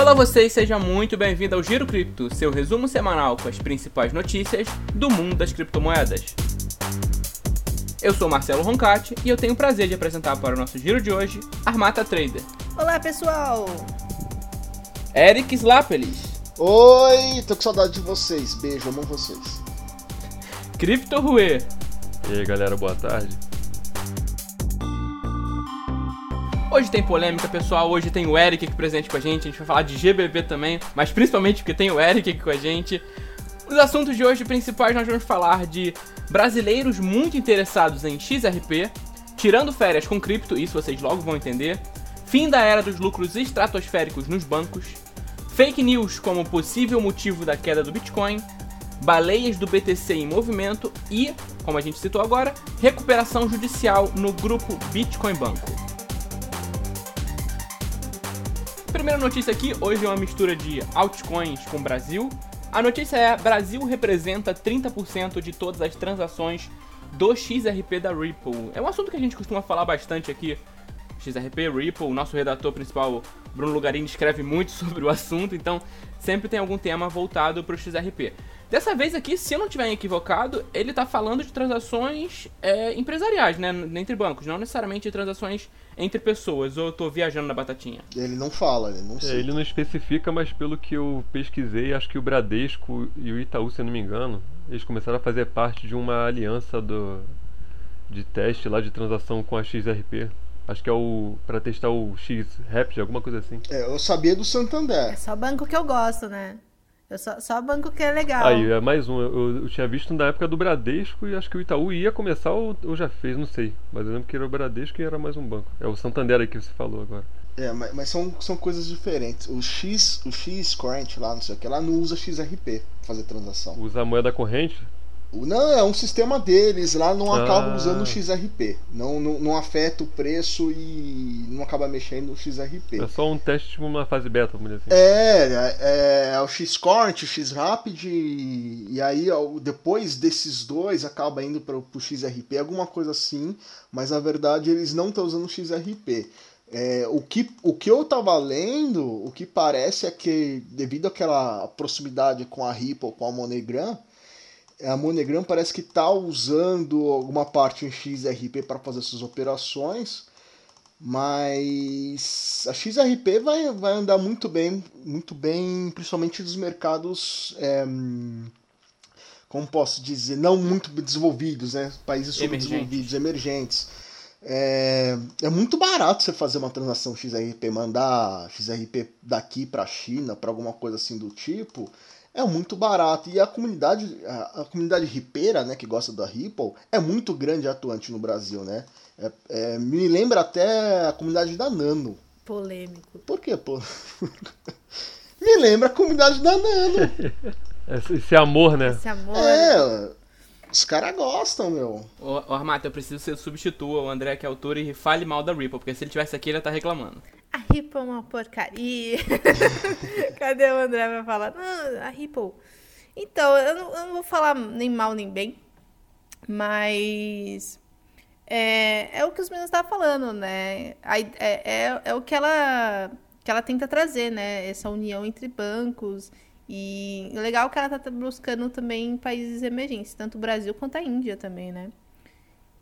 Olá vocês, seja muito bem-vindo ao Giro Cripto, seu resumo semanal com as principais notícias do mundo das criptomoedas. Eu sou Marcelo Roncati e eu tenho o prazer de apresentar para o nosso giro de hoje Armata Trader. Olá pessoal! Eric Slapelis. Oi, tô com saudade de vocês. Beijo, amo vocês. Crypto Rue. E aí galera, boa tarde. Hoje tem polêmica, pessoal. Hoje tem o Eric aqui presente com a gente. A gente vai falar de GBB também, mas principalmente porque tem o Eric aqui com a gente. Os assuntos de hoje principais nós vamos falar de brasileiros muito interessados em XRP, tirando férias com cripto, isso vocês logo vão entender. Fim da era dos lucros estratosféricos nos bancos. Fake news como possível motivo da queda do Bitcoin. Baleias do BTC em movimento e, como a gente citou agora, recuperação judicial no grupo Bitcoin Banco. Primeira notícia aqui, hoje é uma mistura de altcoins com Brasil. A notícia é: Brasil representa 30% de todas as transações do XRP da Ripple. É um assunto que a gente costuma falar bastante aqui. XRP, Ripple, o nosso redator principal, Bruno Lugarini, escreve muito sobre o assunto, então sempre tem algum tema voltado para o XRP. Dessa vez aqui, se eu não estiver equivocado, ele está falando de transações é, empresariais, né, entre bancos, não necessariamente de transações entre pessoas, ou eu tô viajando na batatinha? Ele não fala, ele não É, ele não especifica, mas pelo que eu pesquisei, acho que o Bradesco e o Itaú, se eu não me engano, eles começaram a fazer parte de uma aliança do, de teste lá de transação com a XRP. Acho que é o para testar o X-Rapid, alguma coisa assim. É, eu sabia do É Santander. só banco que eu gosto, né? Eu só, só banco que é legal. Aí, é mais um. Eu, eu tinha visto na época do Bradesco e acho que o Itaú ia começar ou, ou já fez, não sei. Mas eu lembro que era o Bradesco e era mais um banco. É o Santander aí que você falou agora. É, mas, mas são, são coisas diferentes. O X, o X Current lá, não sei o que, lá não usa XRP pra fazer transação. Usa a moeda corrente, Não, é um sistema deles, lá não Ah. acaba usando o XRP. Não, não, não afeta o preço e não acaba mexendo no XRP. é só um teste tipo uma fase beta, vamos dizer assim. É, é, é o X-Current, o X-Rapid, e, e aí depois desses dois acaba indo para o XRP, alguma coisa assim, mas na verdade eles não estão usando o XRP. É, o, que, o que eu tava lendo, o que parece é que devido àquela proximidade com a Ripple, com a MoneyGram, a MoneyGram parece que está usando alguma parte em XRP para fazer suas operações, mas a XRP vai, vai andar muito bem, muito bem, principalmente nos mercados, é, como posso dizer, não muito desenvolvidos, né? Países subdesenvolvidos, emergentes. É, é muito barato você fazer uma transação XRP, mandar XRP daqui para a China, para alguma coisa assim do tipo, é muito barato. E a comunidade, a, a comunidade ripeira, né, que gosta da Ripple, é muito grande e atuante no Brasil, né? É- é, me lembra até a comunidade da Nano. Polêmico. Por quê, pô? me lembra a comunidade da Nano. Esse, esse amor, né? Esse amor. É, os caras gostam, meu. Ô, ô Armata, eu preciso que você substitua o André, que é autor, e fale mal da Ripple, porque se ele tivesse aqui, ele ia estar reclamando. A Ripple é uma porcaria. Cadê o André pra falar? Não, a Ripple. Então, eu não, eu não vou falar nem mal nem bem, mas é, é o que os meninos estavam falando, né? A id- é, é, é o que ela, que ela tenta trazer, né? Essa união entre bancos. E legal que ela tá buscando também países emergentes, tanto o Brasil quanto a Índia também, né?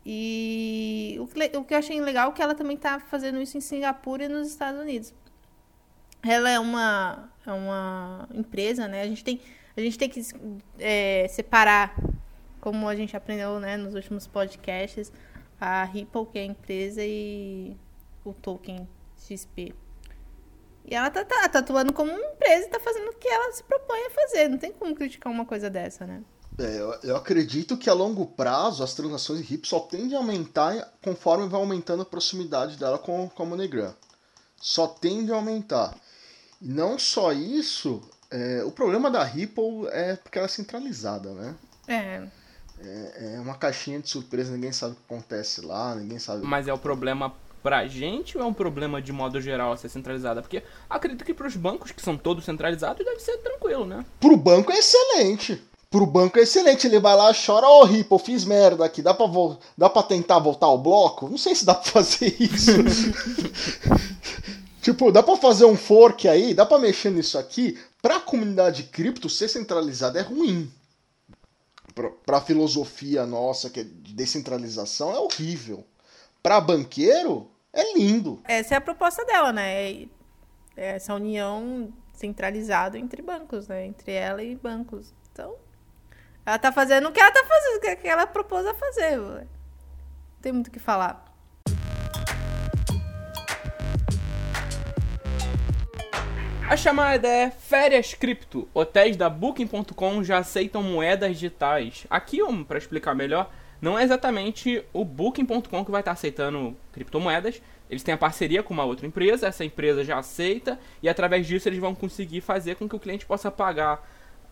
E o que, o que eu achei legal é que ela também tá fazendo isso em Singapura e nos Estados Unidos. Ela é uma, é uma empresa, né? A gente tem, a gente tem que é, separar, como a gente aprendeu né, nos últimos podcasts, a Ripple, que é a empresa, e o token XP. E ela tá, tá, tá atuando como uma empresa e tá fazendo o que ela se propõe a fazer. Não tem como criticar uma coisa dessa, né? É, eu, eu acredito que a longo prazo as transações de RIP só tendem a aumentar conforme vai aumentando a proximidade dela com, com a MoneyGram. Só tende a aumentar. E não só isso, é, o problema da Ripple é porque ela é centralizada, né? É. É, é uma caixinha de surpresa, ninguém sabe o que acontece lá, ninguém sabe. Mas é o problema pra gente ou é um problema de modo geral ser centralizada? Porque acredito que pros bancos, que são todos centralizados, deve ser tranquilo, né? Pro banco é excelente. Pro banco é excelente. Ele vai lá, chora, ô Ripple, fiz merda aqui. Dá pra, dá pra tentar voltar ao bloco? Não sei se dá pra fazer isso. Tipo, dá pra fazer um fork aí, dá pra mexer nisso aqui. Pra comunidade cripto, ser centralizada é ruim. Pra, pra filosofia nossa, que é de descentralização, é horrível. Pra banqueiro, é lindo. Essa é a proposta dela, né? É essa união centralizada entre bancos, né? Entre ela e bancos. Então, ela tá fazendo o que ela tá fazendo, o que ela propôs a fazer. Não tem muito o que falar. A chamada é Férias Cripto. Hotéis da Booking.com já aceitam moedas digitais. Aqui, um, para explicar melhor, não é exatamente o Booking.com que vai estar aceitando criptomoedas. Eles têm a parceria com uma outra empresa, essa empresa já aceita, e através disso eles vão conseguir fazer com que o cliente possa pagar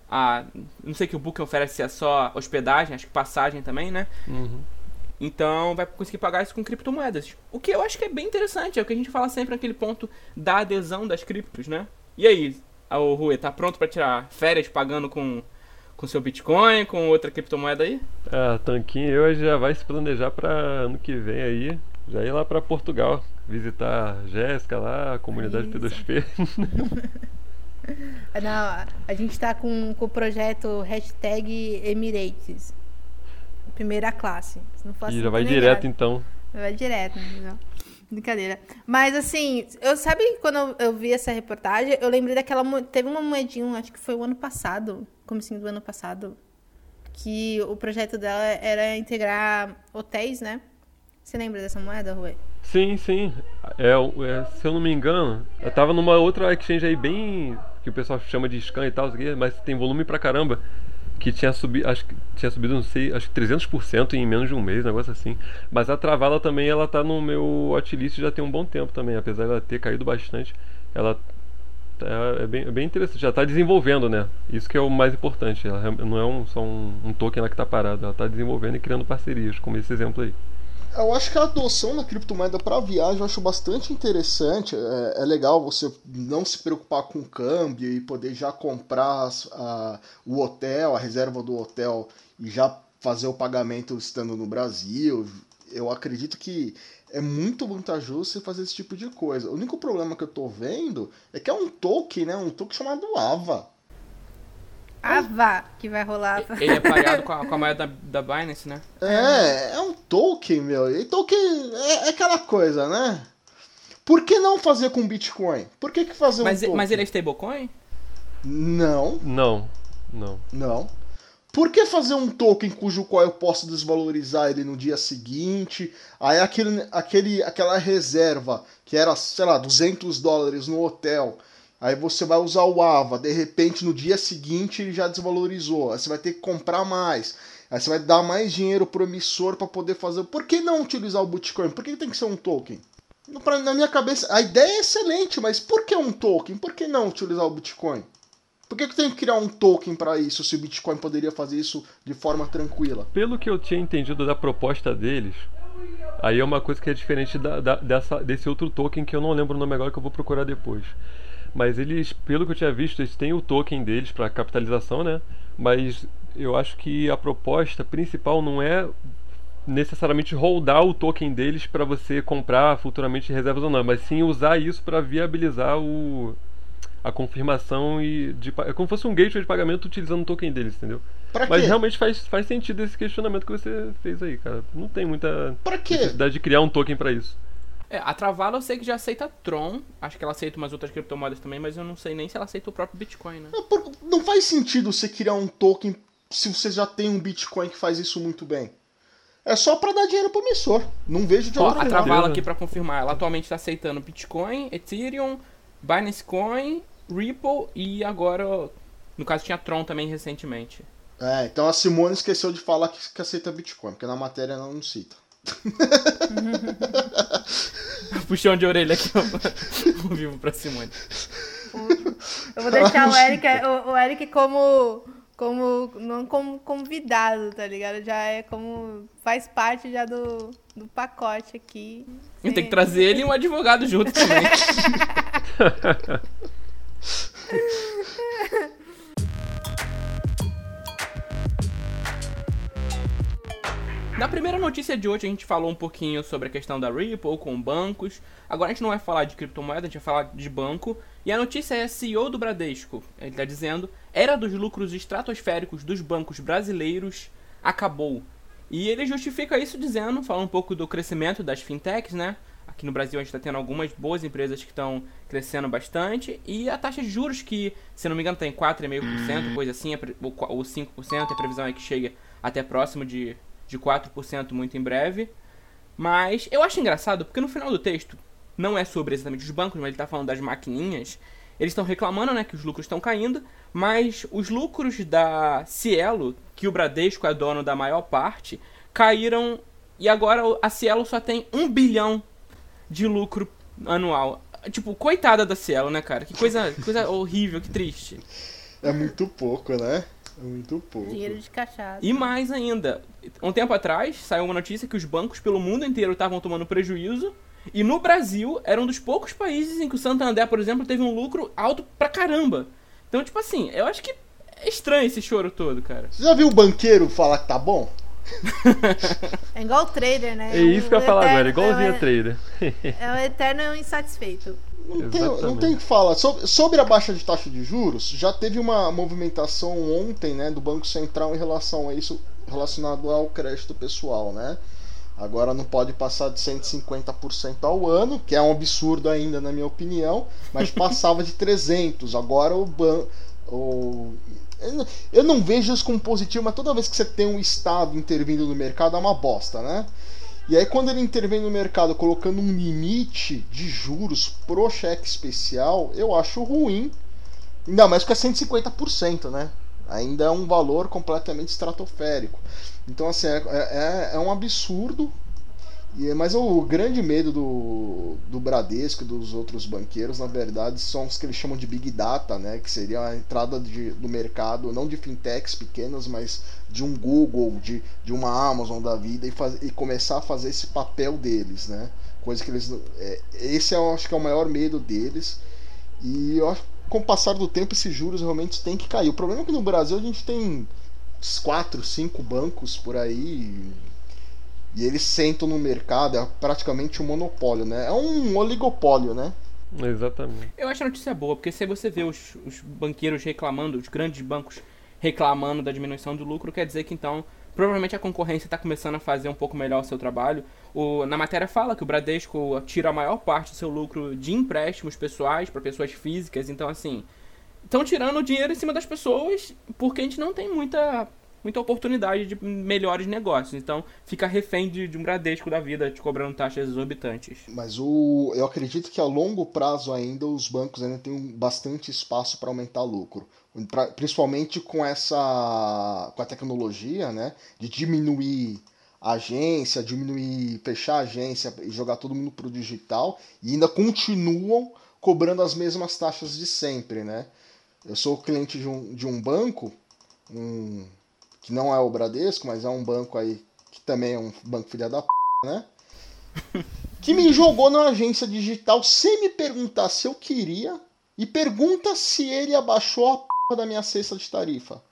a. Não sei que o Booking oferece é só hospedagem, acho que passagem também, né? Uhum. Então vai conseguir pagar isso com criptomoedas. O que eu acho que é bem interessante, é o que a gente fala sempre naquele ponto da adesão das criptos, né? E aí, o Rui, tá pronto para tirar férias pagando com com seu Bitcoin, com outra criptomoeda aí? Ah, Tanquinho eu já vai se planejar para ano que vem aí, já ir lá para Portugal, visitar a Jéssica lá, a comunidade P2P. Não, a gente tá com, com o projeto hashtag Emirates. Primeira classe. Se não for assim, e já vai direto então. Vai direto, não. Brincadeira. Mas assim, eu sabe quando eu, eu, vi essa reportagem, eu lembrei daquela. Teve uma moedinha, acho que foi o ano passado, comecinho do ano passado, que o projeto dela era integrar hotéis, né? Você lembra dessa moeda, Rui? Sim, sim. É, é, se eu não me engano, eu tava numa outra exchange aí bem. que o pessoal chama de scan e tal, mas tem volume pra caramba que tinha subido, acho que tinha subido, não sei, acho que 300% em menos de um mês, negócio assim. Mas a Travala também, ela tá no meu hotline já tem um bom tempo também, apesar de ela ter caído bastante. Ela é, é bem, é bem interessante, já está desenvolvendo, né? Isso que é o mais importante. Ela não é um, só um, um token lá que está parado, ela está desenvolvendo e criando parcerias, como esse exemplo aí. Eu acho que a adoção da criptomoeda para viagem eu acho bastante interessante. É, é, legal você não se preocupar com o câmbio e poder já comprar a, o hotel, a reserva do hotel e já fazer o pagamento estando no Brasil. Eu acredito que é muito vantajoso você fazer esse tipo de coisa. O único problema que eu tô vendo é que é um token, né? Um token chamado AVA. Ava que vai rolar. Ele é pareado com a, com a moeda da, da Binance, né? É, é um token, meu. E token é, é, aquela coisa, né? Por que não fazer com Bitcoin? Por que, que fazer mas, um token? Mas ele é stablecoin? Não. Não. Não. Não. Por que fazer um token cujo qual eu posso desvalorizar ele no dia seguinte? Aí aquele, aquele, aquela reserva que era, sei lá, 200 dólares no hotel Aí você vai usar o AVA, de repente no dia seguinte ele já desvalorizou. Aí você vai ter que comprar mais. Aí você vai dar mais dinheiro pro emissor para poder fazer. Por que não utilizar o Bitcoin? Por que tem que ser um token? Na minha cabeça, a ideia é excelente, mas por que um token? Por que não utilizar o Bitcoin? Por que, que tem que criar um token para isso se o Bitcoin poderia fazer isso de forma tranquila? Pelo que eu tinha entendido da proposta deles, aí é uma coisa que é diferente da, da, dessa, desse outro token que eu não lembro o nome agora que eu vou procurar depois. Mas eles, pelo que eu tinha visto, eles têm o token deles para capitalização, né? Mas eu acho que a proposta principal não é necessariamente holdar o token deles para você comprar futuramente reservas ou não, mas sim usar isso para viabilizar o, a confirmação e de, é como se fosse um gateway de pagamento utilizando o token deles, entendeu? Pra Mas realmente faz, faz sentido esse questionamento que você fez aí, cara. Não tem muita necessidade de criar um token para isso. É, a Travala eu sei que já aceita Tron. Acho que ela aceita umas outras criptomoedas também, mas eu não sei nem se ela aceita o próprio Bitcoin, né? Não, não faz sentido você criar um token se você já tem um Bitcoin que faz isso muito bem. É só para dar dinheiro pro emissor. Não vejo de outra A Travala aqui para confirmar, ela atualmente está aceitando Bitcoin, Ethereum, Binance Coin, Ripple e agora, no caso tinha Tron também recentemente. É, então a Simone esqueceu de falar que, que aceita Bitcoin, porque na matéria ela não cita. Puxão de orelha aqui ao vivo pra Simone. Eu vou deixar o Eric, o, o Eric como como não como convidado, tá ligado? Já é como faz parte já do, do pacote aqui. Tem que trazer ele e um advogado junto também. Na primeira notícia de hoje a gente falou um pouquinho sobre a questão da Ripple com bancos. Agora a gente não vai falar de criptomoeda, a gente vai falar de banco. E a notícia é CEO do Bradesco. Ele está dizendo: era dos lucros estratosféricos dos bancos brasileiros acabou. E ele justifica isso dizendo, falando um pouco do crescimento das fintechs, né? Aqui no Brasil a gente está tendo algumas boas empresas que estão crescendo bastante. E a taxa de juros que, se não me engano, está em 4,5%, coisa assim, ou 5%, a previsão é que chegue até próximo de, de 4% muito em breve. Mas eu acho engraçado, porque no final do texto, não é sobre exatamente os bancos, mas ele está falando das maquininhas. Eles estão reclamando, né, que os lucros estão caindo, mas os lucros da Cielo, que o Bradesco é dono da maior parte, caíram e agora a Cielo só tem um bilhão de lucro anual. Tipo, coitada da Cielo, né, cara? Que coisa, coisa horrível, que triste. É muito pouco, né? É muito pouco. Dinheiro de cachaça. E mais ainda, um tempo atrás saiu uma notícia que os bancos pelo mundo inteiro estavam tomando prejuízo. E no Brasil, era um dos poucos países em que o Santander, por exemplo, teve um lucro alto pra caramba. Então, tipo assim, eu acho que é estranho esse choro todo, cara. Você já viu o banqueiro falar que tá bom? É igual o trader, né? É isso que eu ia falar agora, igualzinho é, a trader. É o eterno insatisfeito. Não tem, não tem o que falar. Sobre, sobre a baixa de taxa de juros, já teve uma movimentação ontem né, do Banco Central em relação a isso, relacionado ao crédito pessoal, né? Agora não pode passar de 150% ao ano, que é um absurdo ainda na minha opinião, mas passava de 300. Agora o banco eu não vejo isso como positivo, mas toda vez que você tem um Estado intervindo no mercado é uma bosta, né? E aí quando ele intervém no mercado colocando um limite de juros pro cheque especial, eu acho ruim. Ainda mais que é 150%, né? Ainda é um valor completamente estratosférico. Então assim, é, é, é um absurdo e, mas o grande medo do, do Bradesco e dos outros banqueiros, na verdade, são os que eles chamam de Big Data, né? que seria a entrada de, do mercado, não de fintechs pequenas, mas de um Google, de, de uma Amazon da vida e, faz, e começar a fazer esse papel deles. Né? Coisa que eles. É, esse eu acho que é o maior medo deles. E eu acho que com o passar do tempo esses juros realmente têm que cair. O problema é que no Brasil a gente tem quatro, cinco bancos por aí e eles sentam no mercado, é praticamente um monopólio, né? É um oligopólio, né? Exatamente. Eu acho a notícia boa, porque se você vê os, os banqueiros reclamando, os grandes bancos reclamando da diminuição do lucro, quer dizer que então provavelmente a concorrência está começando a fazer um pouco melhor o seu trabalho. O, na matéria fala que o Bradesco tira a maior parte do seu lucro de empréstimos pessoais para pessoas físicas, então assim, estão tirando o dinheiro em cima das pessoas porque a gente não tem muita muita oportunidade de melhores negócios. Então fica refém de, de um Bradesco da vida te cobrando taxas exorbitantes. Mas o, eu acredito que a longo prazo ainda os bancos ainda têm bastante espaço para aumentar lucro. Pra, principalmente com essa com a tecnologia, né, de diminuir a agência, diminuir, fechar a agência e jogar todo mundo para o digital e ainda continuam cobrando as mesmas taxas de sempre, né? Eu sou cliente de um, de um banco, um, que não é o Bradesco, mas é um banco aí que também é um banco filha da p, né? que me jogou na agência digital sem me perguntar se eu queria e pergunta se ele abaixou a p da minha cesta de tarifa.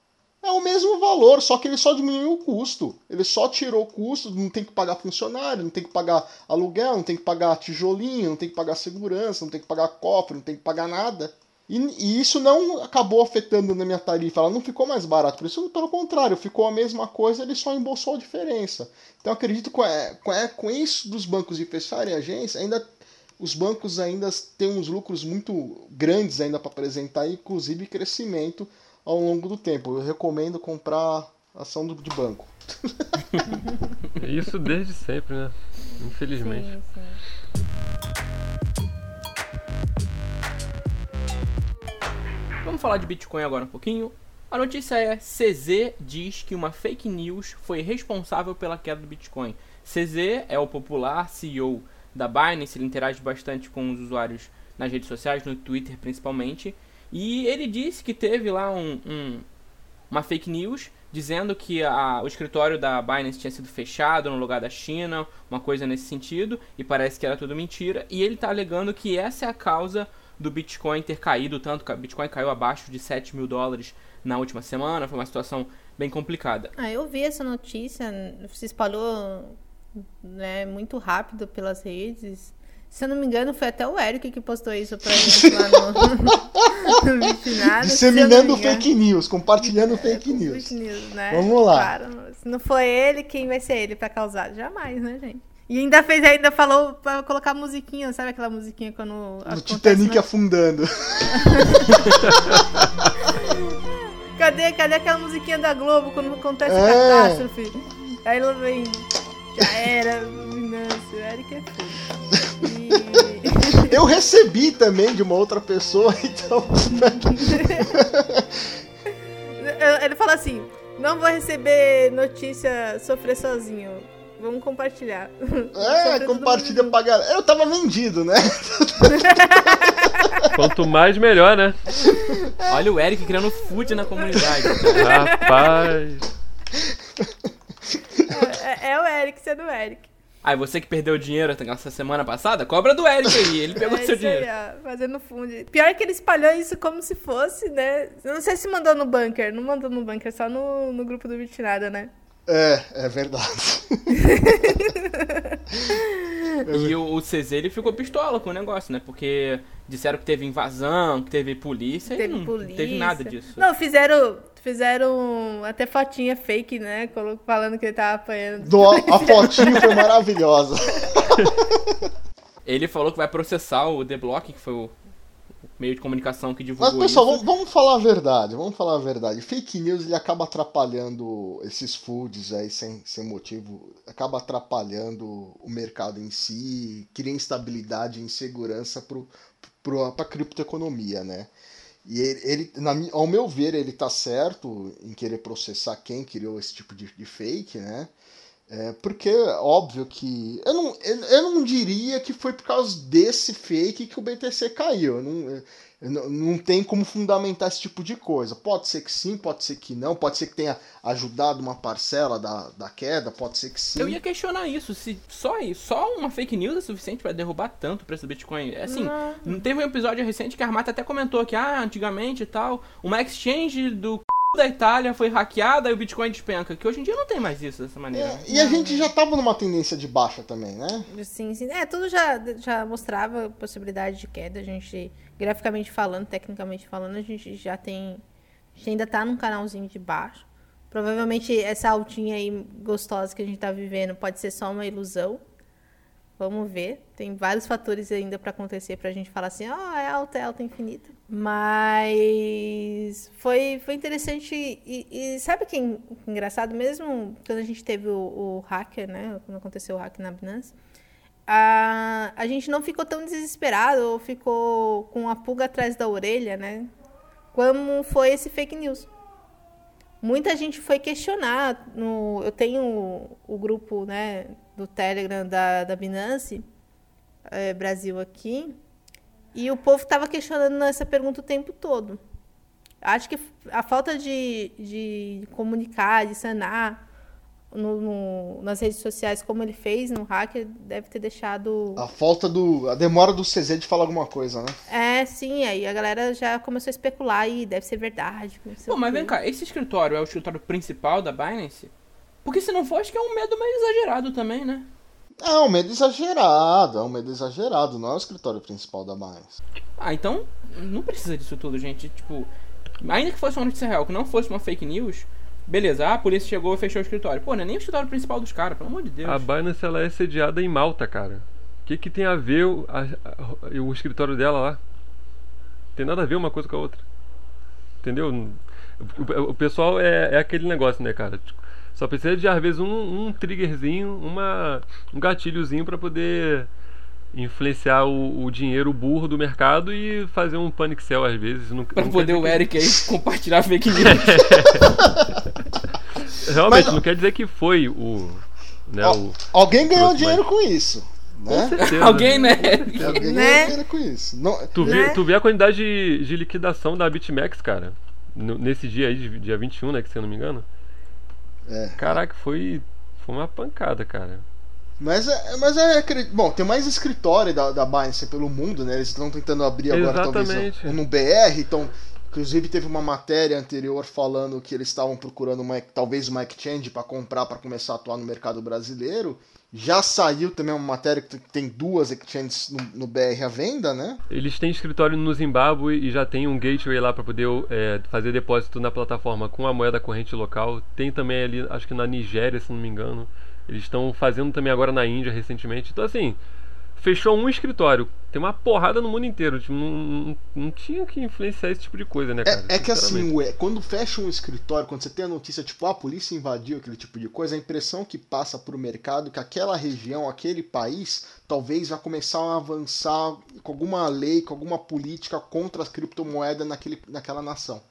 É o mesmo valor, só que ele só diminuiu o custo. Ele só tirou o custo, não tem que pagar funcionário, não tem que pagar aluguel, não tem que pagar tijolinho, não tem que pagar segurança, não tem que pagar cofre, não tem que pagar nada. E, e, isso não acabou afetando na minha tarifa, ela não ficou mais barata. Por isso, pelo contrário, ficou a mesma coisa, ele só embolsou a diferença. Então acredito que é, com, é, com isso dos bancos de fecharem agência, ainda os bancos ainda têm uns lucros muito grandes ainda para apresentar, inclusive crescimento ao longo do tempo. Eu recomendo comprar ação de banco. isso desde sempre, né? Infelizmente. Sim, sim. Falar de Bitcoin agora um pouquinho. A notícia é: CZ diz que uma fake news foi responsável pela queda do Bitcoin. CZ é o popular CEO da Binance, ele interage bastante com os usuários nas redes sociais, no Twitter principalmente. E ele disse que teve lá um, um, uma fake news dizendo que a, o escritório da Binance tinha sido fechado no lugar da China, uma coisa nesse sentido, e parece que era tudo mentira. E ele está alegando que essa é a causa do Bitcoin ter caído tanto, que o Bitcoin caiu abaixo de 7 mil dólares na última semana, foi uma situação bem complicada. Ah, eu vi essa notícia, se espalhou né, muito rápido pelas redes. Se eu não me engano, foi até o Eric que postou isso pra gente lá no, no Disseminando fake news, compartilhando é, fake news. Fake news né? Vamos lá. Claro, se não foi ele, quem vai ser ele pra causar? Jamais, né, gente? E ainda fez, ainda falou pra colocar musiquinha, sabe aquela musiquinha quando. O Titanic afundando. cadê, cadê aquela musiquinha da Globo quando acontece é. catástrofe? Aí ela vem. Já era, Vinâncio, Eric é foda. Eu recebi também de uma outra pessoa, então. Ele fala assim: não vou receber notícia sofrer sozinho. Vamos compartilhar. É, compartilha pra galera. Eu tava vendido, né? Quanto mais, melhor, né? Olha o Eric criando food na comunidade. Rapaz. É, é, o Eric sendo o Eric. Aí você que perdeu dinheiro essa semana passada, cobra do Eric aí, ele pegou é seu dinheiro. Aí, ó, fazendo fundo. Pior que ele espalhou isso como se fosse, né? Não sei se mandou no bunker, não mandou no bunker, só no, no grupo do Vitinada, né? É, é verdade. e o, o CZ ele ficou pistola com o negócio, né? Porque disseram que teve invasão, que teve polícia, teve e não polícia. teve nada disso. Não, fizeram Fizeram até fotinha fake, né? Falando que ele tava apanhando. Do, a fotinha foi maravilhosa. ele falou que vai processar o The Block, que foi o meio de comunicação que divulgou Mas, pessoal, isso. Vamos, vamos falar a verdade, vamos falar a verdade. Fake news ele acaba atrapalhando esses foods aí sem, sem motivo, acaba atrapalhando o mercado em si, cria instabilidade e insegurança para a criptoeconomia, né? E ele, ele na, ao meu ver, ele tá certo em querer processar quem criou esse tipo de, de fake, né? É, porque, óbvio que. Eu não, eu, eu, não diria que foi por causa desse fake que o BTC caiu. Eu não, não, não tem como fundamentar esse tipo de coisa. Pode ser que sim, pode ser que não, pode ser que tenha ajudado uma parcela da, da queda, pode ser que sim. Eu ia questionar isso, se só isso, só uma fake news é suficiente para derrubar tanto o preço do Bitcoin. É assim, não. não teve um episódio recente que a Armata até comentou que, ah, antigamente e tal, uma exchange do da Itália foi hackeada e o Bitcoin despenca. Que hoje em dia não tem mais isso dessa maneira. É, e a gente já tava numa tendência de baixa também, né? Sim, sim. É, tudo já, já mostrava possibilidade de queda. A gente graficamente falando, tecnicamente falando, a gente já tem. A gente ainda tá num canalzinho de baixo. Provavelmente essa altinha aí gostosa que a gente tá vivendo pode ser só uma ilusão. Vamos ver. Tem vários fatores ainda para acontecer pra gente falar assim, ó, oh, é alta, é alta infinita. Mas foi, foi interessante. E, e sabe que é engraçado? Mesmo quando a gente teve o, o hacker, né? Quando aconteceu o hack na Binance, a, a gente não ficou tão desesperado ou ficou com a pulga atrás da orelha, né? Como foi esse fake news. Muita gente foi questionar. No, eu tenho o, o grupo né, do Telegram da, da Binance é, Brasil aqui. E o povo estava questionando essa pergunta o tempo todo. Acho que a falta de, de comunicar, de sanar no, no, nas redes sociais, como ele fez no hacker, deve ter deixado. A falta do. A demora do CZ de falar alguma coisa, né? É, sim, aí a galera já começou a especular e deve ser verdade. Pô, mas vem cá, esse escritório é o escritório principal da Binance? Porque se não for, acho que é um medo meio exagerado também, né? É um medo exagerado, é um medo exagerado, não é o escritório principal da Binance. Ah, então não precisa disso tudo, gente. Tipo, ainda que fosse uma notícia real, que não fosse uma fake news, Beleza, a polícia chegou e fechou o escritório. Pô, não é nem o escritório principal dos caras, pelo amor de Deus. A Binance ela é sediada em Malta, cara. O que, que tem a ver o, a, a, o escritório dela lá? Tem nada a ver uma coisa com a outra. Entendeu? O, o pessoal é, é aquele negócio, né, cara? Só precisa de, às vezes, um, um triggerzinho, uma, um gatilhozinho para poder influenciar o, o, dinheiro burro do mercado e fazer um panic sell às vezes. Não, pra não poder o Eric aí compartilhar fake news. Realmente, Mas, não quer dizer que foi o. Né, ó, o alguém ganhou dinheiro com isso. Né? Certeza, alguém, né? Alguém né? ganhou dinheiro com isso. Não, tu, né? tu vê a quantidade de, de liquidação da BitMEX, cara? nesse dia aí, dia 21, né? Que se eu não me engano. É. Caraca, foi, foi uma pancada, cara. Mas é, mas é. Bom, tem mais escritório da, da Binance pelo mundo, né? Eles estão tentando abrir agora Exatamente. talvez no BR, estão Inclusive teve uma matéria anterior falando que eles estavam procurando uma, talvez uma exchange para comprar para começar a atuar no mercado brasileiro. Já saiu também uma matéria que tem duas exchanges no, no BR à venda, né? Eles têm escritório no Zimbábue e já tem um gateway lá para poder é, fazer depósito na plataforma com a moeda corrente local. Tem também ali, acho que na Nigéria, se não me engano. Eles estão fazendo também agora na Índia recentemente. Então, assim, fechou um escritório. Tem uma porrada no mundo inteiro. Tipo, não, não, não, tinha que influenciar esse tipo de coisa, né, cara? É, é que assim, ué, quando fecha um escritório, quando você tem a notícia, tipo, ah, a polícia invadiu aquele tipo de coisa, a impressão que passa pro mercado é que aquela região, aquele país, talvez vá começar a avançar com alguma lei, com alguma política contra as criptomoedas naquele, naquela nação.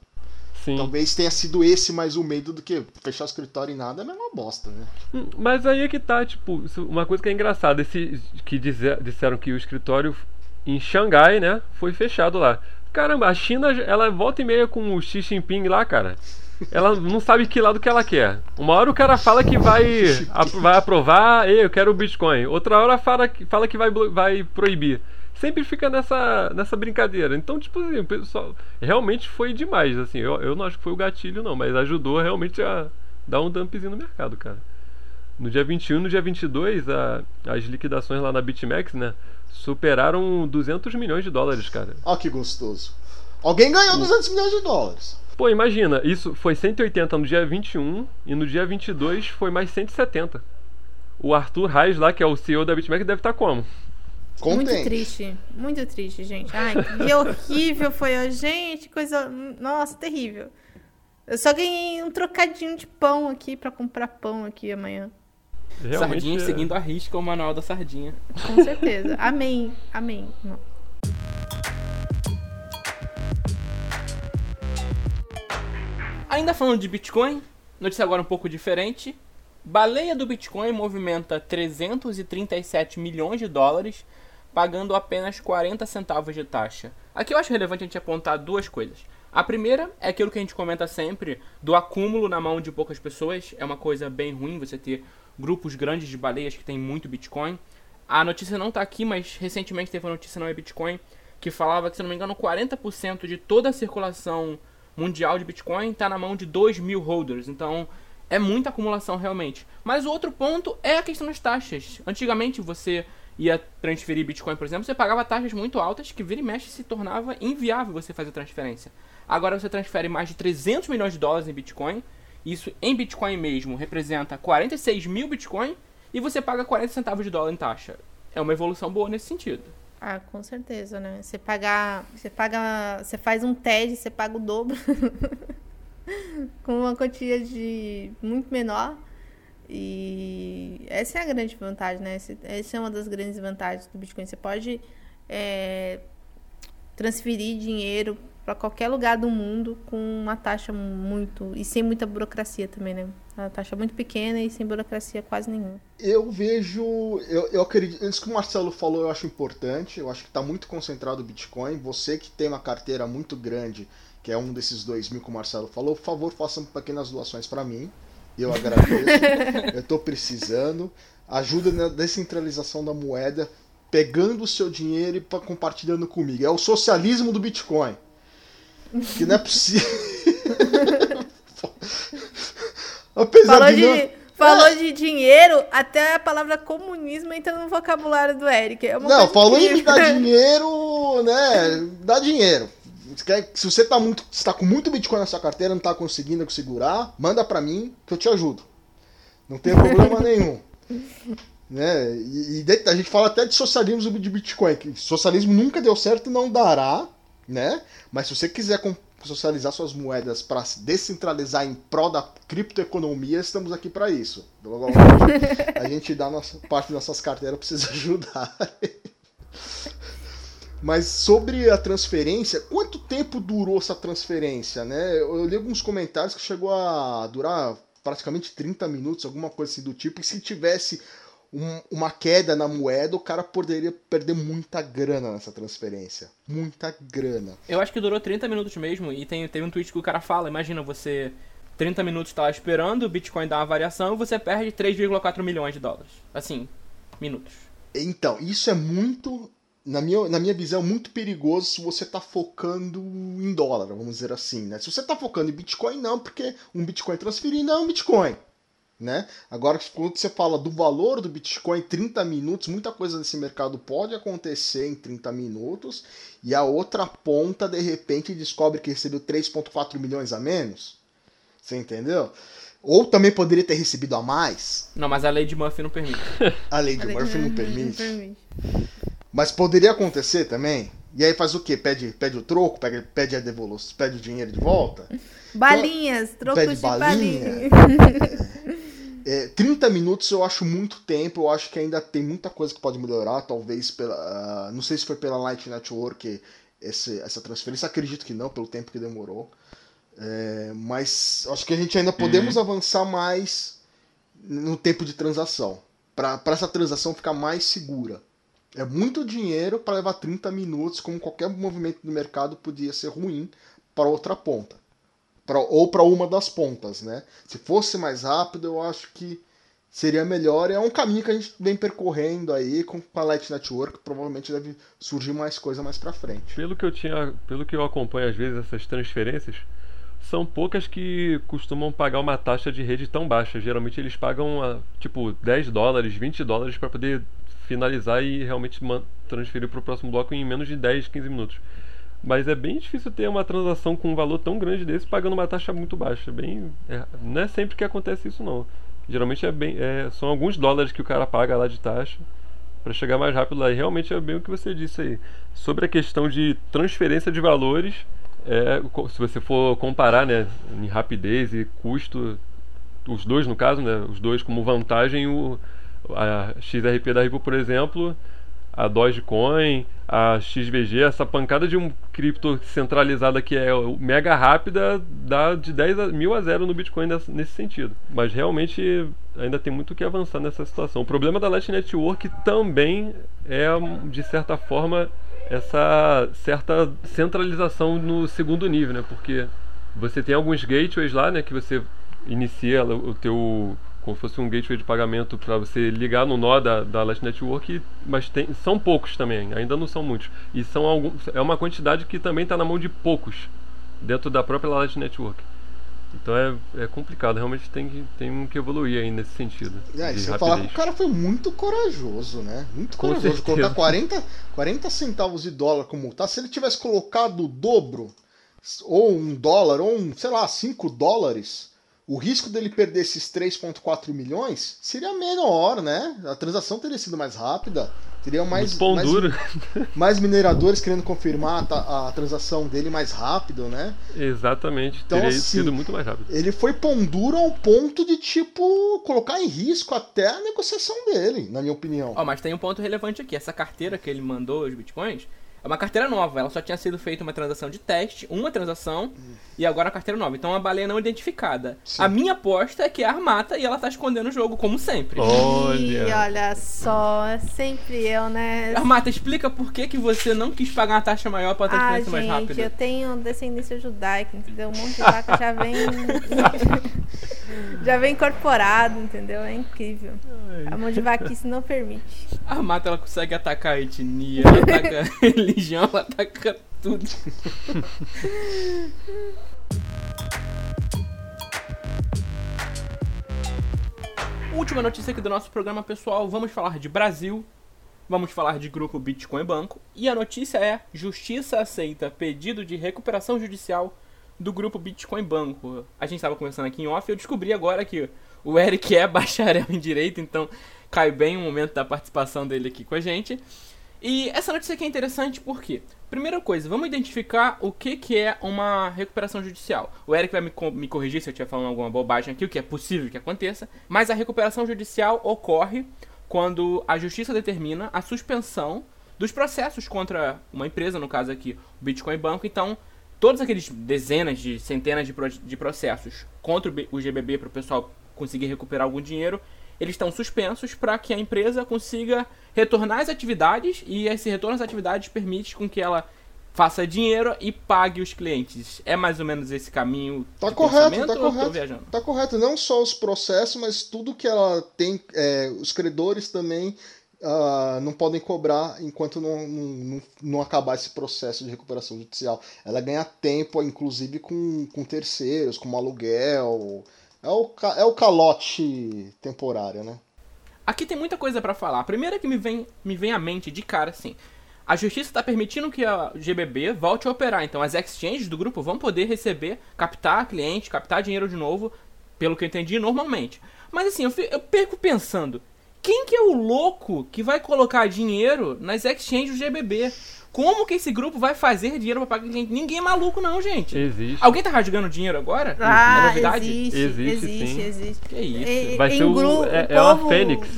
Sim. Talvez tenha sido esse mais o medo do que fechar o escritório e nada é a mesma bosta, né? Hum, mas aí é que tá, tipo, uma coisa que é engraçada, esse, que dizer, disseram que o escritório em Xangai, né, foi fechado lá. Caramba, a China, ela volta e meia com o Xi Jinping lá, cara. Ela não sabe que lado que ela quer. Uma hora o cara fala que vai, a, vai aprovar, eu quero o Bitcoin. Outra hora fala, fala que vai, vai proibir sempre fica nessa, nessa brincadeira. Então, tipo assim, o pessoal realmente foi demais, assim. Eu, eu não acho que foi o gatilho, não, mas ajudou realmente a dar um dumpzinho no mercado, cara. No dia 21 e no dia 22, a, as liquidações lá na BitMEX, né, superaram 200 milhões de dólares, cara. Ó, que gostoso. Alguém ganhou 200 milhões de dólares. Pô, imagina, isso foi 180 no dia 21 e no dia 22 foi mais 170. O Arthur Reis lá, que é o CEO da BitMEX, deve estar tá como? Contente. Muito triste, muito triste, gente. Ai, que horrível foi a gente, coisa. Nossa, terrível. Eu só ganhei um trocadinho de pão aqui para comprar pão aqui amanhã. Realmente sardinha é... seguindo a risca o manual da sardinha. Com certeza. amém, amém. Não. Ainda falando de Bitcoin, notícia agora um pouco diferente. Baleia do Bitcoin movimenta 337 milhões de dólares pagando apenas 40 centavos de taxa. Aqui eu acho relevante a gente apontar duas coisas. A primeira é aquilo que a gente comenta sempre do acúmulo na mão de poucas pessoas. É uma coisa bem ruim você ter grupos grandes de baleias que tem muito Bitcoin. A notícia não está aqui, mas recentemente teve uma notícia não é Bitcoin que falava que, se não me engano, 40% de toda a circulação mundial de Bitcoin está na mão de 2 mil holders. Então é muita acumulação realmente. Mas o outro ponto é a questão das taxas. Antigamente você ia transferir Bitcoin, por exemplo, você pagava taxas muito altas que vira e mexe se tornava inviável você fazer transferência. Agora você transfere mais de 300 milhões de dólares em Bitcoin, isso em Bitcoin mesmo representa 46 mil Bitcoin e você paga 40 centavos de dólar em taxa. É uma evolução boa nesse sentido. Ah, com certeza, né? Você pagar, você paga, você faz um TED, você paga o dobro com uma quantia de muito menor e essa é a grande vantagem, né? Essa é uma das grandes vantagens do Bitcoin. Você pode é, transferir dinheiro para qualquer lugar do mundo com uma taxa muito. e sem muita burocracia também, né? Uma taxa muito pequena e sem burocracia quase nenhuma. Eu vejo. Eu, eu acredito. Isso que o Marcelo falou eu acho importante. Eu acho que está muito concentrado o Bitcoin. Você que tem uma carteira muito grande, que é um desses dois mil que o Marcelo falou, por favor, façam pequenas doações para mim. Eu agradeço. eu estou precisando. Ajuda na descentralização da moeda, pegando o seu dinheiro e compartilhando comigo. É o socialismo do Bitcoin. Que não é possível. Apesar falou de, de, falou é. de dinheiro, até a palavra comunismo entra no vocabulário do Eric. É não, falou em dar dinheiro, né? Dá dinheiro. Se você tá muito, está com muito Bitcoin na sua carteira, não está conseguindo segurar, manda para mim que eu te ajudo. Não tem problema nenhum. Né? E, e, a gente fala até de socialismo de Bitcoin, que socialismo nunca deu certo e não dará, né? Mas se você quiser socializar suas moedas para descentralizar em prol da criptoeconomia, estamos aqui para isso. A gente dá nossa parte das nossas carteiras para vocês ajudarem. Mas sobre a transferência, quanto tempo durou essa transferência, né? Eu li alguns comentários que chegou a durar praticamente 30 minutos, alguma coisa assim do tipo, e se tivesse um, uma queda na moeda, o cara poderia perder muita grana nessa transferência. Muita grana. Eu acho que durou 30 minutos mesmo, e tem, tem um tweet que o cara fala, imagina você 30 minutos tá esperando, o Bitcoin dá uma variação e você perde 3,4 milhões de dólares. Assim, minutos. Então, isso é muito na minha, na minha visão, muito perigoso se você está focando em dólar, vamos dizer assim. Né? Se você está focando em Bitcoin, não, porque um Bitcoin transferindo é um Bitcoin. Né? Agora, quando você fala do valor do Bitcoin 30 minutos, muita coisa nesse mercado pode acontecer em 30 minutos e a outra ponta, de repente, descobre que recebeu 3,4 milhões a menos. Você entendeu? Ou também poderia ter recebido a mais. Não, mas a lei de Murphy não permite. a lei de a Murphy não, permite. não permite. Mas poderia acontecer também. E aí faz o quê? Pede, pede o troco, pede, pede a devolução, pede o dinheiro de volta? Balinhas, então, trocos pede de balinha. balinha. é, 30 minutos eu acho muito tempo, eu acho que ainda tem muita coisa que pode melhorar, talvez pela. Uh, não sei se foi pela Light Network esse, essa transferência, acredito que não, pelo tempo que demorou. É, mas acho que a gente ainda podemos uhum. avançar mais no tempo de transação. Para essa transação ficar mais segura. É muito dinheiro para levar 30 minutos, como qualquer movimento do mercado podia ser ruim para outra ponta. Pra, ou para uma das pontas, né? Se fosse mais rápido, eu acho que seria melhor. É um caminho que a gente vem percorrendo aí com a Light Network. Provavelmente deve surgir mais coisa mais para frente. Pelo que eu tinha, pelo que eu acompanho às vezes essas transferências, são poucas que costumam pagar uma taxa de rede tão baixa. Geralmente eles pagam ah, tipo 10 dólares, 20 dólares para poder finalizar e realmente transferir para o próximo bloco em menos de 10, 15 minutos. Mas é bem difícil ter uma transação com um valor tão grande desse pagando uma taxa muito baixa. Bem, é, não é sempre que acontece isso não. Geralmente é bem, é, são alguns dólares que o cara paga lá de taxa para chegar mais rápido lá. E realmente é bem o que você disse aí. Sobre a questão de transferência de valores, é, se você for comparar né, em rapidez e custo, os dois no caso, né, os dois como vantagem, o, a XRP da Ripple, por exemplo, a Dogecoin, a XVG, essa pancada de um cripto centralizada que é mega rápida, dá de 10 a, mil a zero no Bitcoin nesse sentido. Mas realmente ainda tem muito que avançar nessa situação. O problema da Light Network também é, de certa forma, essa certa centralização no segundo nível, né? Porque você tem alguns gateways lá, né? Que você inicia o teu como se fosse um gateway de pagamento para você ligar no nó da, da Light Network, mas tem, são poucos também, ainda não são muitos. E são alguns, é uma quantidade que também está na mão de poucos dentro da própria Light Network. Então é, é complicado, realmente tem que, tem que evoluir aí nesse sentido. É, e você falar que o cara foi muito corajoso, né? Muito corajoso. Colocar 40, 40 centavos de dólar como tá. Se ele tivesse colocado o dobro, ou um dólar, ou um, sei lá, 5 dólares, o risco dele perder esses 3,4 milhões seria menor, né? A transação teria sido mais rápida. Teria mais, pão mais, duro. mais mineradores querendo confirmar a, a, transação dele mais rápido, né? Exatamente, então, teria assim, sido muito mais rápido. Ele foi pão duro ao ponto de, tipo, colocar em risco até a negociação dele, na minha opinião. Ó, oh, mas tem um ponto relevante aqui. Essa carteira que ele mandou, os bitcoins, é uma carteira nova, ela só tinha sido feita uma transação de teste, uma transação, hum. e agora a carteira nova. Então é uma baleia não identificada. Sim. A minha aposta é que é a Armata e ela tá escondendo o jogo, como sempre. Olha! E olha só, é sempre eu, né? Armata, explica por que, que você não quis pagar uma taxa maior pra transferência ah, mais rápida. eu tenho descendência judaica, entendeu? Um monte de vaca já vem... já vem incorporado, entendeu? É incrível. Ai. A mão de vaquice não permite. A Armata, ela consegue atacar a etnia, ela ataca religião, ela ataca tudo. Última notícia aqui do nosso programa, pessoal. Vamos falar de Brasil. Vamos falar de grupo Bitcoin Banco. E a notícia é: Justiça aceita pedido de recuperação judicial do grupo Bitcoin Banco. A gente estava conversando aqui em off e eu descobri agora que o Eric é bacharel em direito, então cai bem o momento da participação dele aqui com a gente. E essa notícia aqui é interessante porque, primeira coisa, vamos identificar o que, que é uma recuperação judicial. O Eric vai me, me corrigir se eu estiver falando alguma bobagem aqui, o que é possível que aconteça, mas a recuperação judicial ocorre quando a justiça determina a suspensão dos processos contra uma empresa, no caso aqui, o Bitcoin Banco. Então, todos aqueles dezenas de centenas de, pro, de processos contra o GBB para o pessoal conseguir recuperar algum dinheiro, eles estão suspensos para que a empresa consiga retornar às atividades e esse retorno às atividades permite com que ela faça dinheiro e pague os clientes. É mais ou menos esse caminho tá correto, tá correto. Tá correto, não só os processos, mas tudo que ela tem, é, os credores também uh, não podem cobrar enquanto não, não, não, acabar esse processo de recuperação judicial. Ela ganha tempo, inclusive, com, com terceiros, com aluguel. É o, é o calote temporário, né? Aqui tem muita coisa para falar. A primeira que me vem, me vem à mente de cara, assim. A justiça está permitindo que a GBB volte a operar. Então, as exchanges do grupo vão poder receber, captar cliente, captar dinheiro de novo, pelo que eu entendi, normalmente. Mas assim, eu, eu perco pensando, quem que é o louco que vai colocar dinheiro nas exchanges do GBB? Como que esse grupo vai fazer dinheiro pra pagar cliente? Ninguém é maluco, não, gente. Existe. Alguém tá rasgando dinheiro agora? Ah, é novidade? Existe, existe, existe, sim. existe. Que isso? Vai ser o, grupo, é, é povo... a Fênix.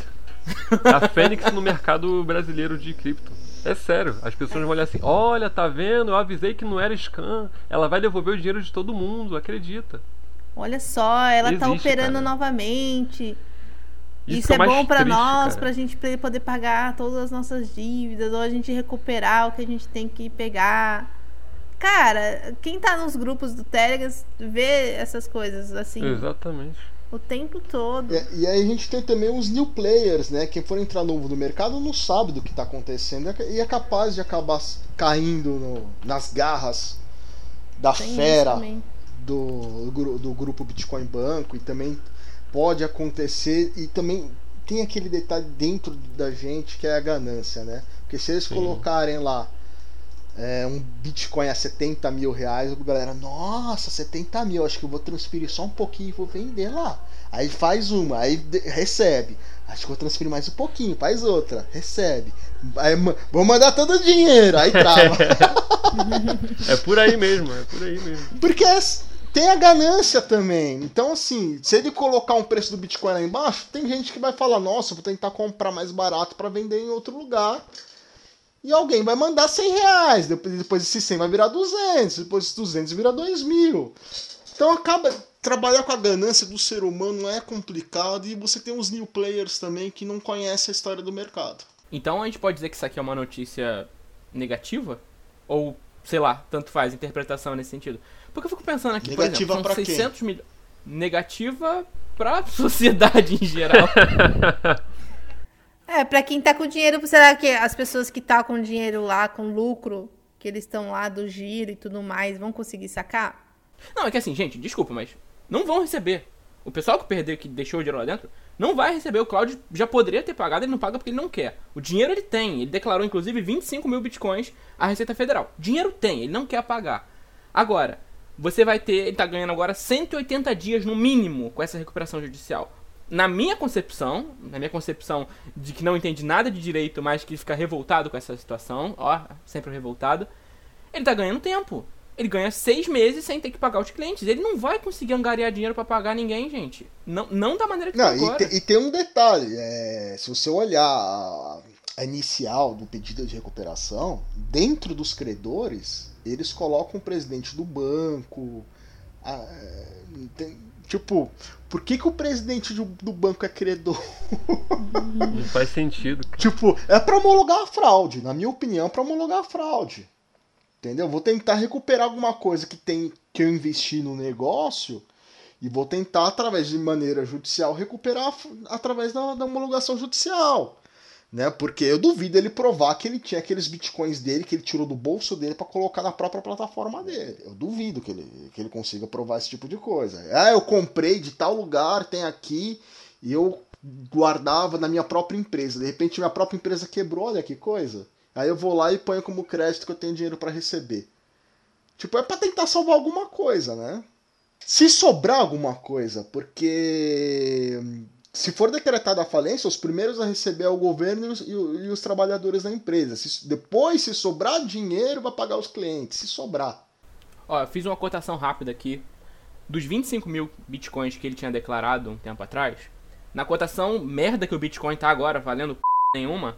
É a Fênix no mercado brasileiro de cripto. É sério, as pessoas vão olhar assim: olha, tá vendo? Eu avisei que não era scam. Ela vai devolver o dinheiro de todo mundo, acredita. Olha só, ela tá Existe, tá operando cara. novamente. Isso, Isso é, é bom para nós, para a gente poder pagar todas as nossas dívidas, ou a gente recuperar o que a gente tem que pegar. Cara, quem tá nos grupos do Telegram vê essas coisas assim. Exatamente. O tempo todo. É, e aí a gente tem também os new players, né? Quem for entrar novo no mercado não sabe do que está acontecendo e é capaz de acabar caindo no, nas garras da tem fera do, do grupo Bitcoin Banco e também pode acontecer e também tem aquele detalhe dentro da gente que é a ganância, né? Porque se eles Sim. colocarem lá é, um Bitcoin a 70 mil reais, a galera, nossa, 70 mil, acho que eu vou transferir só um pouquinho e vou vender lá. Aí faz uma, aí recebe. Acho que vou transferir mais um pouquinho, faz outra, recebe. Aí, vou mandar todo o dinheiro, aí trava. é por aí mesmo, é por aí mesmo. Porque é, tem a ganância também. Então, assim, se ele colocar um preço do Bitcoin lá embaixo, tem gente que vai falar, nossa, vou tentar comprar mais barato para vender em outro lugar e alguém vai mandar 100 reais, depois, depois esse 100 vai virar 200, depois esse 200 vira 2 mil. Então acaba, trabalhar com a ganância do ser humano é complicado e você tem uns new players também que não conhecem a história do mercado. Então a gente pode dizer que isso aqui é uma notícia negativa? Ou, sei lá, tanto faz interpretação nesse sentido? Porque eu fico pensando aqui, negativa por exemplo, são 600 milhões... Negativa pra sociedade em geral. É, pra quem tá com dinheiro, será que as pessoas que tá com dinheiro lá, com lucro, que eles estão lá do giro e tudo mais, vão conseguir sacar? Não, é que assim, gente, desculpa, mas não vão receber. O pessoal que perdeu, que deixou o dinheiro lá dentro, não vai receber. O Cláudio já poderia ter pagado, ele não paga porque ele não quer. O dinheiro ele tem. Ele declarou, inclusive, 25 mil bitcoins à Receita Federal. Dinheiro tem, ele não quer pagar. Agora, você vai ter, ele tá ganhando agora 180 dias no mínimo com essa recuperação judicial na minha concepção, na minha concepção de que não entende nada de direito, mas que fica revoltado com essa situação, ó, sempre revoltado, ele tá ganhando tempo. Ele ganha seis meses sem ter que pagar os clientes. Ele não vai conseguir angariar dinheiro para pagar ninguém, gente. Não, não da maneira que não, tá agora. E, te, e tem um detalhe, é, se você olhar a, a inicial do pedido de recuperação, dentro dos credores, eles colocam o presidente do banco, a, é, tem, Tipo, por que, que o presidente do, do banco é credor? Não faz sentido. Cara. Tipo, é pra homologar a fraude. Na minha opinião, é pra homologar a fraude. Entendeu? Vou tentar recuperar alguma coisa que tem que eu investi no negócio e vou tentar, através de maneira judicial, recuperar através da, da homologação judicial né? Porque eu duvido ele provar que ele tinha aqueles bitcoins dele que ele tirou do bolso dele para colocar na própria plataforma dele. Eu duvido que ele, que ele consiga provar esse tipo de coisa. Ah, eu comprei de tal lugar, tem aqui, e eu guardava na minha própria empresa. De repente minha própria empresa quebrou, olha que coisa. Aí eu vou lá e ponho como crédito que eu tenho dinheiro para receber. Tipo, é para tentar salvar alguma coisa, né? Se sobrar alguma coisa, porque se for decretada a falência, os primeiros a receber é o governo e os, e os trabalhadores da empresa. Se, depois, se sobrar dinheiro, vai pagar os clientes. Se sobrar. Ó, eu fiz uma cotação rápida aqui. Dos 25 mil bitcoins que ele tinha declarado um tempo atrás, na cotação merda que o bitcoin tá agora, valendo p... nenhuma,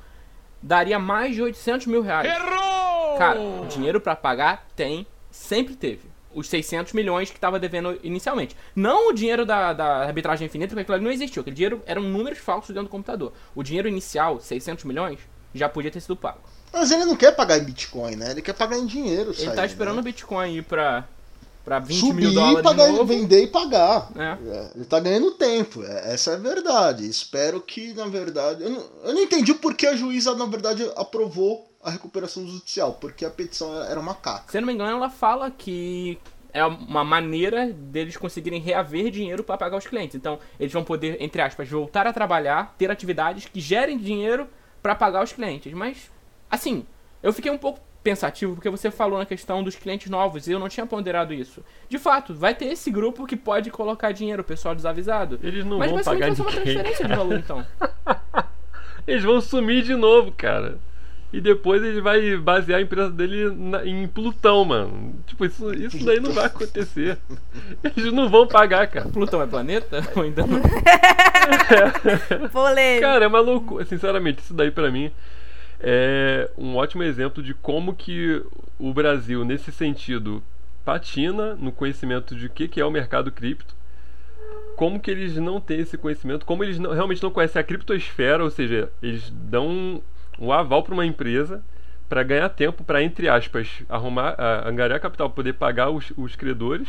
daria mais de 800 mil reais. Errou! Cara, dinheiro para pagar tem, sempre teve os 600 milhões que estava devendo inicialmente. Não o dinheiro da, da arbitragem infinita, porque aquilo não existiu. Aquele dinheiro eram números falsos dentro do computador. O dinheiro inicial, 600 milhões, já podia ter sido pago. Mas ele não quer pagar em Bitcoin, né? Ele quer pagar em dinheiro. Ele tá esperando né? o Bitcoin ir pra, para 20 Subir, mil dólares pagar, de novo. vender e pagar. É. É, ele tá ganhando tempo, é, essa é a verdade. Espero que, na verdade. Eu não, eu não entendi por que a juíza, na verdade, aprovou a recuperação judicial, porque a petição era uma caca. Se eu não me engano, ela fala que é uma maneira deles conseguirem reaver dinheiro para pagar os clientes. Então, eles vão poder, entre aspas, voltar a trabalhar, ter atividades que gerem dinheiro para pagar os clientes. Mas, assim, eu fiquei um pouco pensativo porque você falou na questão dos clientes novos e eu não tinha ponderado isso. De fato, vai ter esse grupo que pode colocar dinheiro, o pessoal desavisado. Eles não Mas vão pagar vai ser uma transferência de valor, então. Eles vão sumir de novo, cara. E depois ele vai basear a empresa dele na- em Plutão, mano. Tipo, isso, isso daí não vai acontecer. Eles não vão pagar, cara. Plutão é planeta? Ou ainda não? Polêmico. Cara, é uma loucura. Sinceramente, isso daí pra mim é um ótimo exemplo de como que o Brasil, nesse sentido, patina no conhecimento de o que, que é o mercado cripto. Como que eles não têm esse conhecimento, como eles não- realmente não conhecem a criptosfera, ou seja, eles dão um, um aval para uma empresa para ganhar tempo, para, entre aspas, arrumar, angariar capital, poder pagar os, os credores.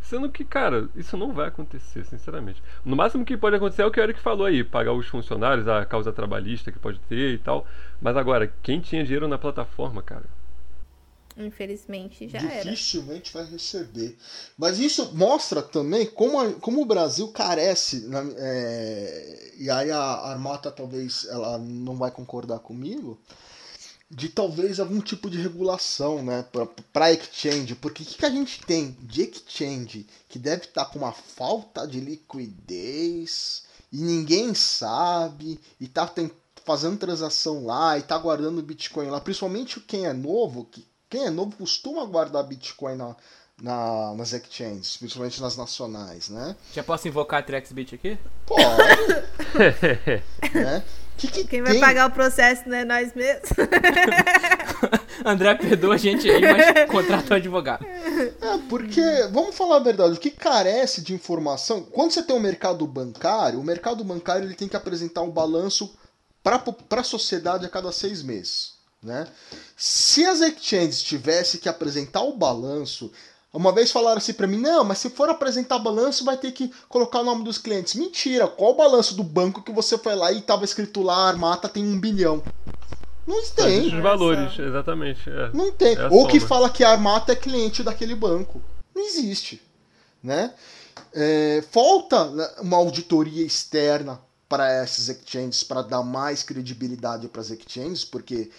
Sendo que, cara, isso não vai acontecer, sinceramente. No máximo que pode acontecer é o que o Eric falou aí, pagar os funcionários, a causa trabalhista que pode ter e tal. Mas agora, quem tinha dinheiro na plataforma, cara? Infelizmente já era. Dificilmente vai receber. Mas isso mostra também como, a- como o Brasil carece. na- é, e aí a Armata talvez ela não vai concordar comigo. De talvez algum tipo de regulação, né, para exchange, porque o que, que a gente tem de exchange que deve estar com uma falta de liquidez e ninguém sabe e tá tem- fazendo transação lá e tá guardando Bitcoin lá, principalmente quem é novo, que quem é novo costuma guardar Bitcoin na, na- nas exchanges, principalmente nas nacionais, né? Já posso invocar a TrexBit aqui? Pode, né? Que que Quem vai tem? pagar o processo não é nós mesmos. André, perdoa a gente aí, mas contrata um advogado. É, porque, vamos falar a verdade, o que carece de informação, quando você tem um mercado bancário, o mercado bancário ele tem que apresentar um balanço para a sociedade a cada seis meses. Né? Se as exchanges tivessem que apresentar o balanço, uma vez falaram assim para mim, não, mas se for apresentar balanço vai ter que colocar o nome dos clientes. Mentira, qual o balanço do banco que você foi lá e estava escrito lá, a Armata tem um bilhão? Não tem. Os valores, exatamente. é. Não tem. É Ou que soma. fala que a Armata é cliente daquele banco. Não existe. Né? É, falta uma auditoria externa para essas exchanges, para dar mais credibilidade para as exchanges, porque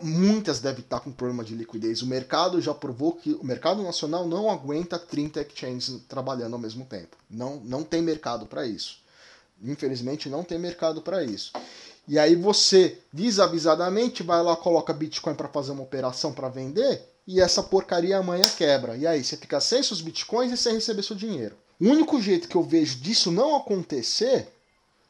muitas devem estar com problema de liquidez. O mercado já provou que o mercado nacional não aguenta 30 exchanges trabalhando ao mesmo tempo. Não, não tem mercado para isso. Infelizmente, não tem mercado para isso. E aí você, desavisadamente, vai lá, coloca Bitcoin para fazer uma operação para vender e essa porcaria amanhã quebra. E aí você fica sem seus Bitcoins e sem receber seu dinheiro. O único jeito que eu vejo disso não acontecer,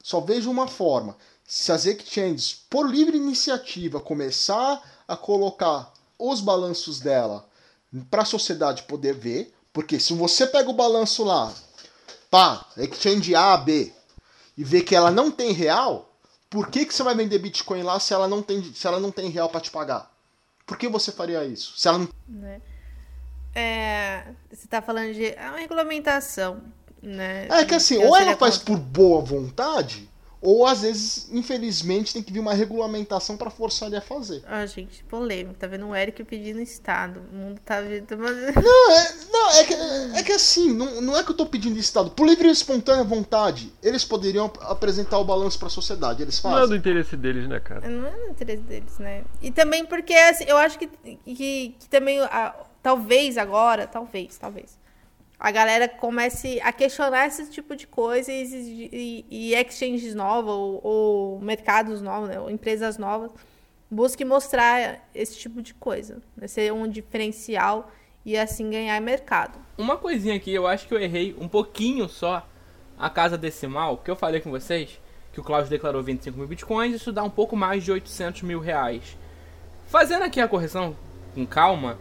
só vejo uma forma. Se as exchanges, por livre iniciativa, começar a colocar os balanços dela para a sociedade poder ver, porque se você pega o balanço lá, pá, exchange A, B, e vê que ela não tem real, por que, que você vai vender Bitcoin lá se ela não tem, se ela não tem real para te pagar? Por que você faria isso? Se ela não... né? É, você tá falando de é uma regulamentação, né? É que assim, Eu ou ela seria faz contra. por boa vontade, ou às vezes, infelizmente, tem que vir uma regulamentação para forçar ele a fazer. Ah, gente, polêmico. Tá vendo o Eric pedindo Estado. O mundo tá vendo. Não, é, não, é, que, é que assim, não, não é que eu tô pedindo Estado. Por livre e espontânea vontade, eles poderiam ap- apresentar o balanço para a sociedade. Eles Não é do fazem. interesse deles, né, cara? Não é no interesse deles, né? E também porque, assim, eu acho que, que, que também, a- talvez agora, talvez, talvez, a galera comece a questionar esse tipo de coisa e, e, e exchanges novas ou, ou mercados novos, né? ou empresas novas, busque mostrar esse tipo de coisa, né? ser um diferencial e assim ganhar mercado. Uma coisinha aqui, eu acho que eu errei um pouquinho só a casa decimal, que eu falei com vocês, que o Klaus declarou 25 mil bitcoins, isso dá um pouco mais de 800 mil reais. Fazendo aqui a correção com calma,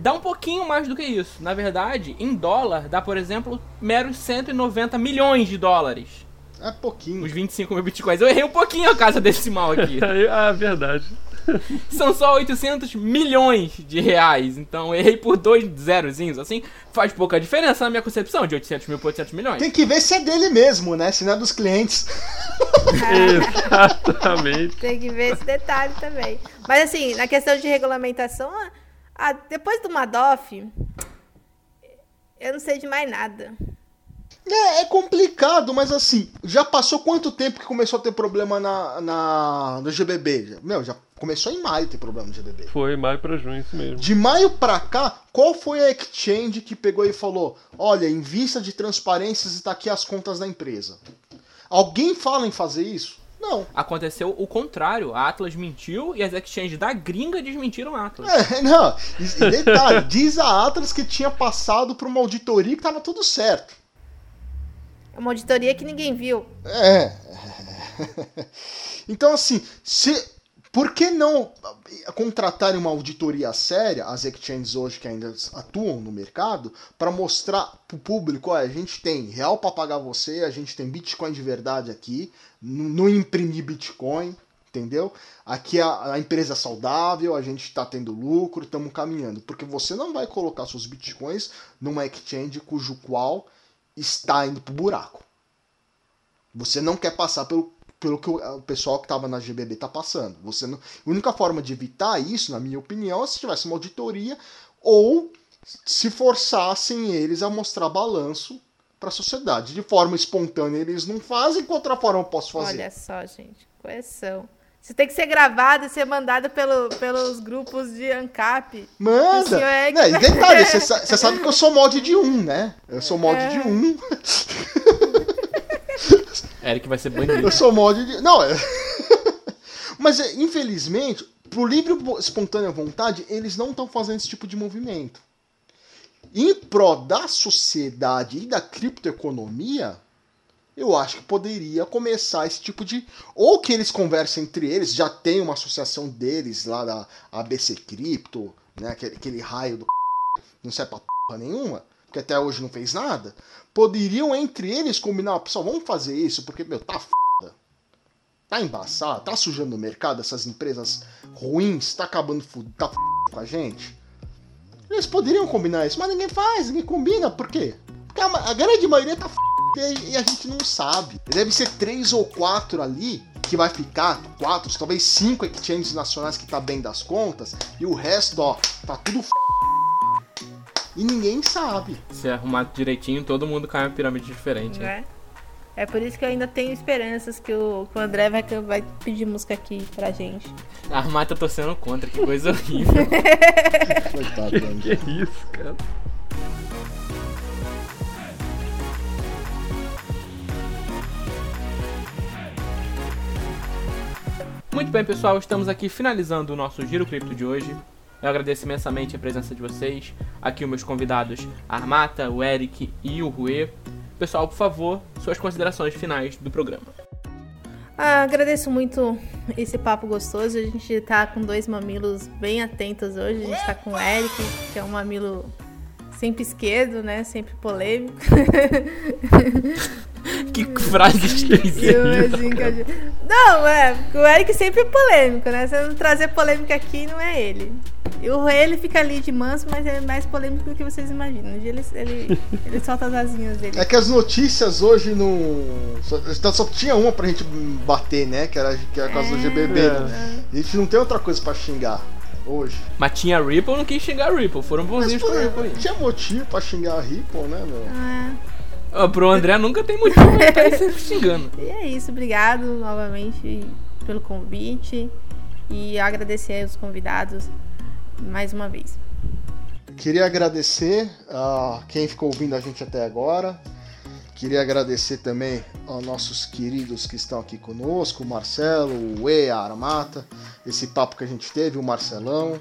dá um pouquinho mais do que isso. Na verdade, em dólar, dá, por exemplo, meros 190 milhões de dólares. É pouquinho. Os 25 mil bitcoins. Eu errei um pouquinho a casa decimal aqui. Ah, verdade. São só 800 milhões de reais. Então errei por dois zerozinhos. Assim, faz pouca diferença na minha concepção de 800 mil por 800 milhões. Tem que ver se é dele mesmo, né? Se não é dos clientes. Exatamente. Tem que ver esse detalhe também. Mas assim, na questão de regulamentação, ah, depois do Madoff, eu não sei de mais nada. É, é complicado, mas assim, já passou quanto tempo que começou a ter problema na, na, no GBB? Meu, já começou em maio ter problema no GBB. Foi maio pra junho, isso mesmo. De maio pra cá, qual foi a exchange que pegou e falou: olha, em vista de transparências está aqui as contas da empresa? Alguém fala em fazer isso? Não. Aconteceu o contrário. A Atlas mentiu e as exchanges da gringa desmentiram a Atlas. É, não. E detalhe, diz a Atlas que tinha passado por uma auditoria que tava tudo certo. É uma auditoria que ninguém viu. É. Então, assim, se, por que não contratarem uma auditoria séria, as exchanges hoje que ainda atuam no mercado, para mostrar para o público, olha, a gente tem real para pagar você, a gente tem Bitcoin de verdade aqui, não imprimir Bitcoin, entendeu? Aqui a, a empresa é saudável, a gente está tendo lucro, estamos caminhando. Porque você não vai colocar seus Bitcoins numa exchange cujo qual está indo pro buraco. Você não quer passar pelo, pelo que o, pessoal que estava na GBB está passando. Você não, a única forma de evitar isso, na minha opinião, é se tivesse uma auditoria ou se forçassem eles a mostrar balanço para a sociedade. De forma espontânea eles não fazem, que outra forma eu posso fazer? Olha só, gente, correção. Isso tem que ser gravado e ser mandado pelo, pelos grupos de ANCAP. Manda! É que... detalhe, você sabe que eu sou mod de 1, um, né? Eu sou mod é. de 1. Um. Eric vai ser banido. Eu sou mod de. Não, é. Mas, é, infelizmente, pro livre espontânea vontade, eles não estão fazendo esse tipo de movimento. Em pró da sociedade e da criptoeconomia, eu acho que poderia começar esse tipo de. Ou que eles conversem entre eles, já tem uma associação deles lá da ABC Cripto, né? Aquele, aquele raio do. Não serve pra porra nenhuma, porque até hoje não fez nada. Poderiam entre eles combinar, pessoal, vamos fazer isso, porque, meu, tá foda. Tá embaçado, tá sujando o mercado, essas empresas ruins, tá acabando, tá f... com a gente. Eles poderiam combinar isso, mas ninguém faz, ninguém combina, por quê? Porque a, a grande maioria tá f e a gente não sabe. Deve ser três ou quatro ali que vai ficar, quatro, talvez cinco exchanges nacionais que tá bem das contas, e o resto, ó, tá tudo f... E ninguém sabe. Se arrumar direitinho, todo mundo cai uma pirâmide diferente. Né? É. É por isso que eu ainda tenho esperanças que o, que o André vai, vai pedir música aqui pra gente. A Armar tá torcendo contra, que coisa horrível. Coitado, que, que isso, cara. Muito bem, pessoal, estamos aqui finalizando o nosso Giro Cripto de hoje. Eu agradeço imensamente a presença de vocês, aqui os meus convidados, a Armata, o Eric e o Rue. Pessoal, por favor, suas considerações finais do programa. Ah, agradeço muito esse papo gostoso. A gente tá com dois mamilos bem atentos hoje. A gente tá com o Eric, que é um mamilo sempre esquerdo, né? Sempre polêmico. que frase esquisita. Não, é, o Eric sempre é polêmico, né? Se não trazer polêmica aqui, não é ele. E o ele fica ali de manso, mas é mais polêmico do que vocês imaginam. Um dia ele, ele, ele solta as asinhas dele. É que as notícias hoje não. Só, só tinha uma pra gente bater, né? Que era, que era causa é, do GBB. Né? A gente não tem outra coisa pra xingar hoje. Mas tinha Ripple, não quis xingar Ripple. Foram bonzinhos com Ripple. Tinha motivo pra xingar a Ripple, né, meu? É. pro André nunca tem motivo pra estar xingando. E é isso, obrigado novamente pelo convite. E agradecer aos convidados mais uma vez. Queria agradecer a quem ficou ouvindo a gente até agora. Queria agradecer também aos nossos queridos que estão aqui conosco, o Marcelo, o E, a Armata, esse papo que a gente teve, o Marcelão,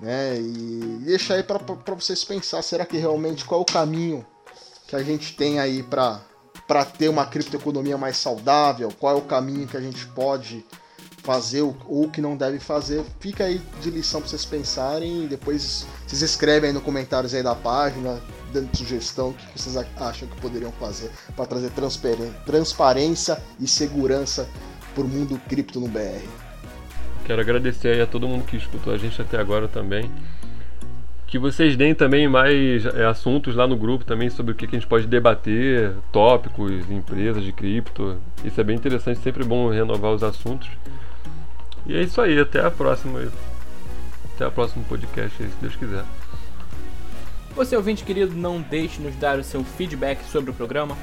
né? E deixar aí para vocês pensar, será que realmente qual é o caminho que a gente tem aí para para ter uma criptoeconomia mais saudável? Qual é o caminho que a gente pode fazer ou que não deve fazer, fica aí de lição para vocês pensarem e depois vocês escrevem aí no comentários aí da página, dando sugestão o que vocês acham que poderiam fazer para trazer transparência e segurança para o mundo cripto no BR. Quero agradecer a todo mundo que escutou a gente até agora também. Que vocês deem também mais é, assuntos lá no grupo também sobre o que, que a gente pode debater, tópicos, empresas de cripto. Isso é bem interessante, sempre bom renovar os assuntos. E é isso aí, até a próxima. Até o próximo podcast, se Deus quiser. Você, ouvinte querido, não deixe de nos dar o seu feedback sobre o programa.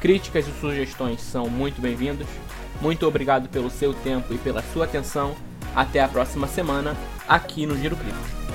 Críticas e sugestões são muito bem-vindos. Muito obrigado pelo seu tempo e pela sua atenção. Até a próxima semana, aqui no Giro Cripto.